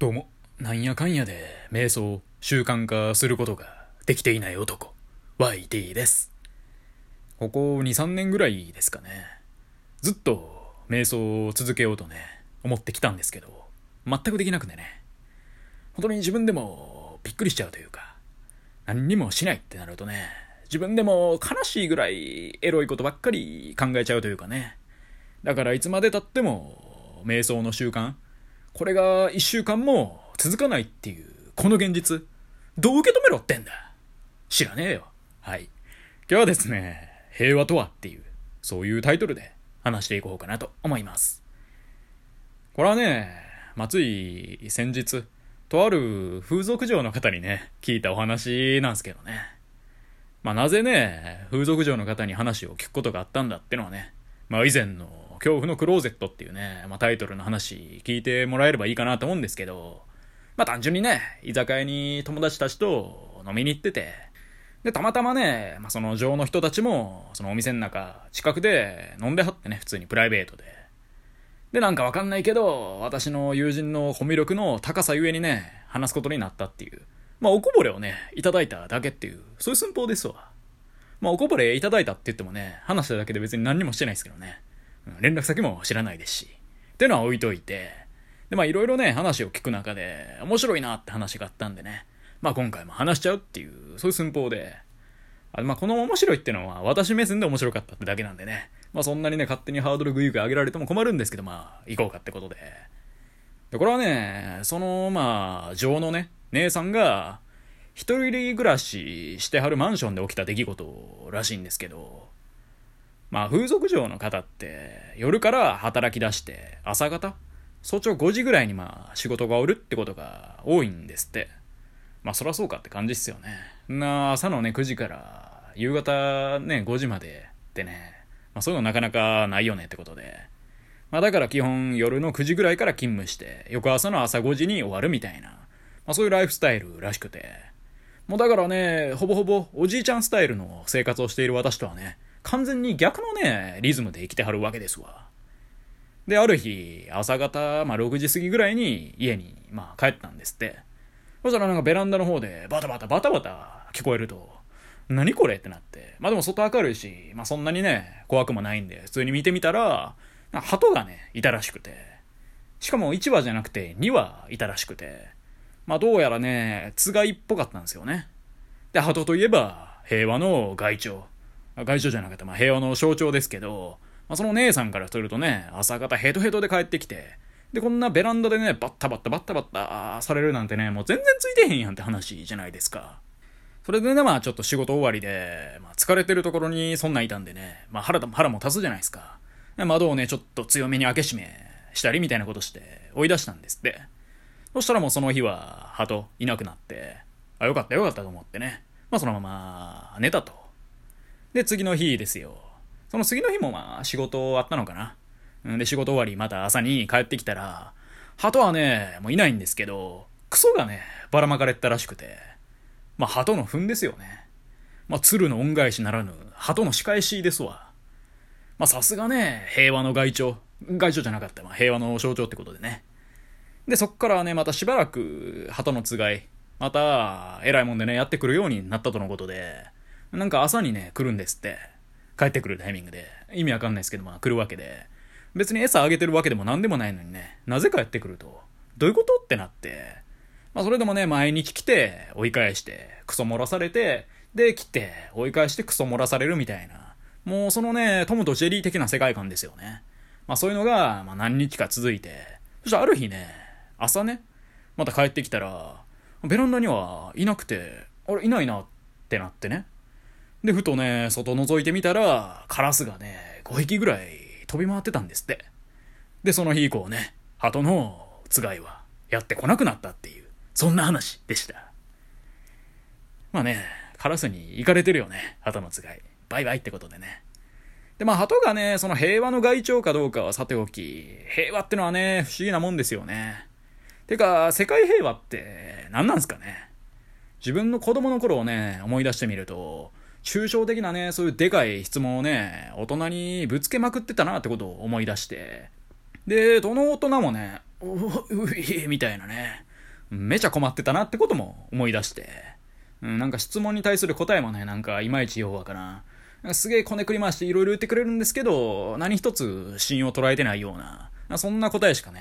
どうも、なんやかんやで瞑想習慣化することができていない男、YT です。ここ2、3年ぐらいですかね。ずっと瞑想を続けようとね、思ってきたんですけど、全くできなくてね。本当に自分でもびっくりしちゃうというか、何にもしないってなるとね、自分でも悲しいぐらいエロいことばっかり考えちゃうというかね。だからいつまで経っても、瞑想の習慣、これが一週間も続かないっていう、この現実、どう受け止めろってんだ知らねえよ。はい。今日はですね、平和とはっていう、そういうタイトルで話していこうかなと思います。これはね、まあ、つい先日、とある風俗嬢の方にね、聞いたお話なんですけどね。まあ、なぜね、風俗嬢の方に話を聞くことがあったんだってのはね、まあ、以前の恐怖のクローゼットっていうね、まあ、タイトルの話聞いてもらえればいいかなと思うんですけど、まあ、単純にね、居酒屋に友達たちと飲みに行ってて、で、たまたまね、まあ、その嬢の人たちも、そのお店の中、近くで飲んではってね、普通にプライベートで。で、なんかわかんないけど、私の友人のコミュ力の高さゆえにね、話すことになったっていう。まあ、おこぼれをね、いただいただけっていう、そういう寸法ですわ。まあ、おこぼれいただいたって言ってもね、話しただけで別に何にもしてないですけどね。連絡先も知らないですし。っていうのは置いといて。で、まあ、いろいろね、話を聞く中で、面白いなって話があったんでね。まあ、今回も話しちゃうっていう、そういう寸法で。あまあ、この面白いってのは、私目線で面白かったってだけなんでね。まあ、そんなにね、勝手にハードルグイグイ上げられても困るんですけど、まあ、行こうかってことで。で、これはね、その、まあ、女のね、姉さんが、一人暮らししてはるマンションで起きた出来事らしいんですけど、まあ、風俗嬢の方って、夜から働き出して、朝方早朝5時ぐらいにまあ、仕事が終わるってことが多いんですって。まあ、そらそうかって感じっすよね。な朝のね、9時から、夕方ね、5時までってね、まあ、そういうのなかなかないよねってことで。まあ、だから基本夜の9時ぐらいから勤務して、翌朝の朝5時に終わるみたいな、まあ、そういうライフスタイルらしくて。もうだからね、ほぼほぼおじいちゃんスタイルの生活をしている私とはね、完全に逆のね、リズムで生きてはるわけですわ。で、ある日、朝方、まあ、6時過ぎぐらいに家に、まあ、帰ったんですって。そしたらなんかベランダの方でバタバタバタバタ聞こえると、何これってなって。まあでも外明るいし、まあそんなにね、怖くもないんで、普通に見てみたら、鳩がね、いたらしくて。しかも1羽じゃなくて2羽いたらしくて。まあどうやらね、つがいっぽかったんですよね。で、鳩といえば、平和の外長。外長じゃなかった、まあ平和の象徴ですけど、まあその姉さんからするとね、朝方ヘトヘトで帰ってきて、で、こんなベランダでね、バッタバッタバッタバッタされるなんてね、もう全然ついてへんやんって話じゃないですか。それでね、まあちょっと仕事終わりで、まあ疲れてるところにそんなんいたんでね、まあ腹だ腹も立つじゃないですか。窓をね、ちょっと強めに開け閉めしたりみたいなことして追い出したんですって。そしたらもうその日は鳩いなくなって、あ、よかったよかったと思ってね。まあそのまま寝たと。で、次の日ですよ。その次の日もまあ仕事あったのかな。うんで、仕事終わりまた朝に帰ってきたら、鳩はね、もういないんですけど、クソがね、ばらまかれたらしくて。まあ、鳩の糞ですよね。まあ、鶴の恩返しならぬ、鳩の仕返しですわ。まあ、さすがね、平和の外長。外長じゃなかった。まあ、平和の象徴ってことでね。で、そっからね、またしばらく、鳩のつがい、また、偉いもんでね、やってくるようになったとのことで、なんか朝にね、来るんですって。帰ってくるタイミングで。意味わかんないですけど、まあ、来るわけで。別に餌あげてるわけでも何でもないのにね、なぜかやってくると、どういうことってなって、まあそれでもね、毎日来て、追い返して、クソ漏らされて、で、来て、追い返してクソ漏らされるみたいな、もうそのね、トムとジェリー的な世界観ですよね。まあそういうのが、まあ何日か続いて、そしてある日ね、朝ね、また帰ってきたら、ベランダにはいなくて、あれ、いないなってなってね。で、ふとね、外覗いてみたら、カラスがね、5匹ぐらい飛び回ってたんですって。で、その日以降ね、鳩のつがいはやってこなくなったっていう、そんな話でした。まあね、カラスに行かれてるよね、鳩のつがい。バイバイってことでね。で、まあ鳩がね、その平和の害鳥かどうかはさておき、平和ってのはね、不思議なもんですよね。てか、世界平和って何なんすかね。自分の子供の頃をね、思い出してみると、抽象的なね、そういうでかい質問をね、大人にぶつけまくってたなってことを思い出して。で、どの大人もね、ううういみたいなね、めちゃ困ってたなってことも思い出して、うん、なんか質問に対する答えもね、なんかいまいちようわからん。すげえこねくり回していろいろ言ってくれるんですけど、何一つ芯を捉えてないような、そんな答えしかね、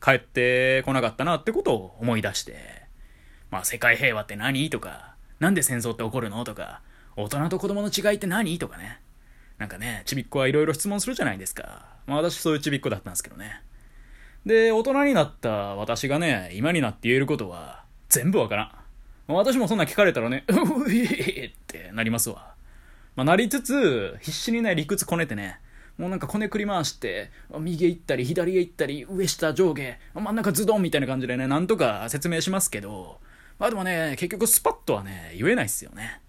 返ってこなかったなってことを思い出して、まあ世界平和って何？とか、なんで戦争って起こるの？とか、大人と子供の違いって何？とかね。なんかね、ちびっこはいろいろ質問するじゃないですか。まあ私そういうちびっこだったんですけどね。で、大人になった私がね、今になって言えることは、全部わからん。私もそんな聞かれたらね、ういってなりますわ。まあ、なりつつ、必死にね、理屈こねてね、もうなんかこねくり回して、右へ行ったり、左へ行ったり、上下上下、真ん中ズドンみたいな感じでね、なんとか説明しますけど、まあでもね、結局スパッとはね、言えないっすよね。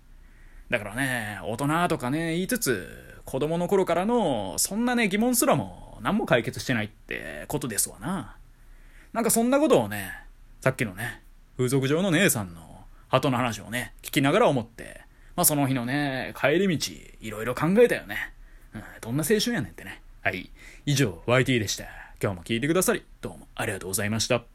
だからね、大人とかね、言いつつ、子供の頃からの、そんなね、疑問すらも何も解決してないってことですわな。なんかそんなことをね、さっきのね、風俗上の姉さんの鳩の話をね、聞きながら思って、まあその日のね、帰り道、いろいろ考えたよね。うん、どんな青春やねんってね。はい。以上、YT でした。今日も聞いてくださり、どうもありがとうございました。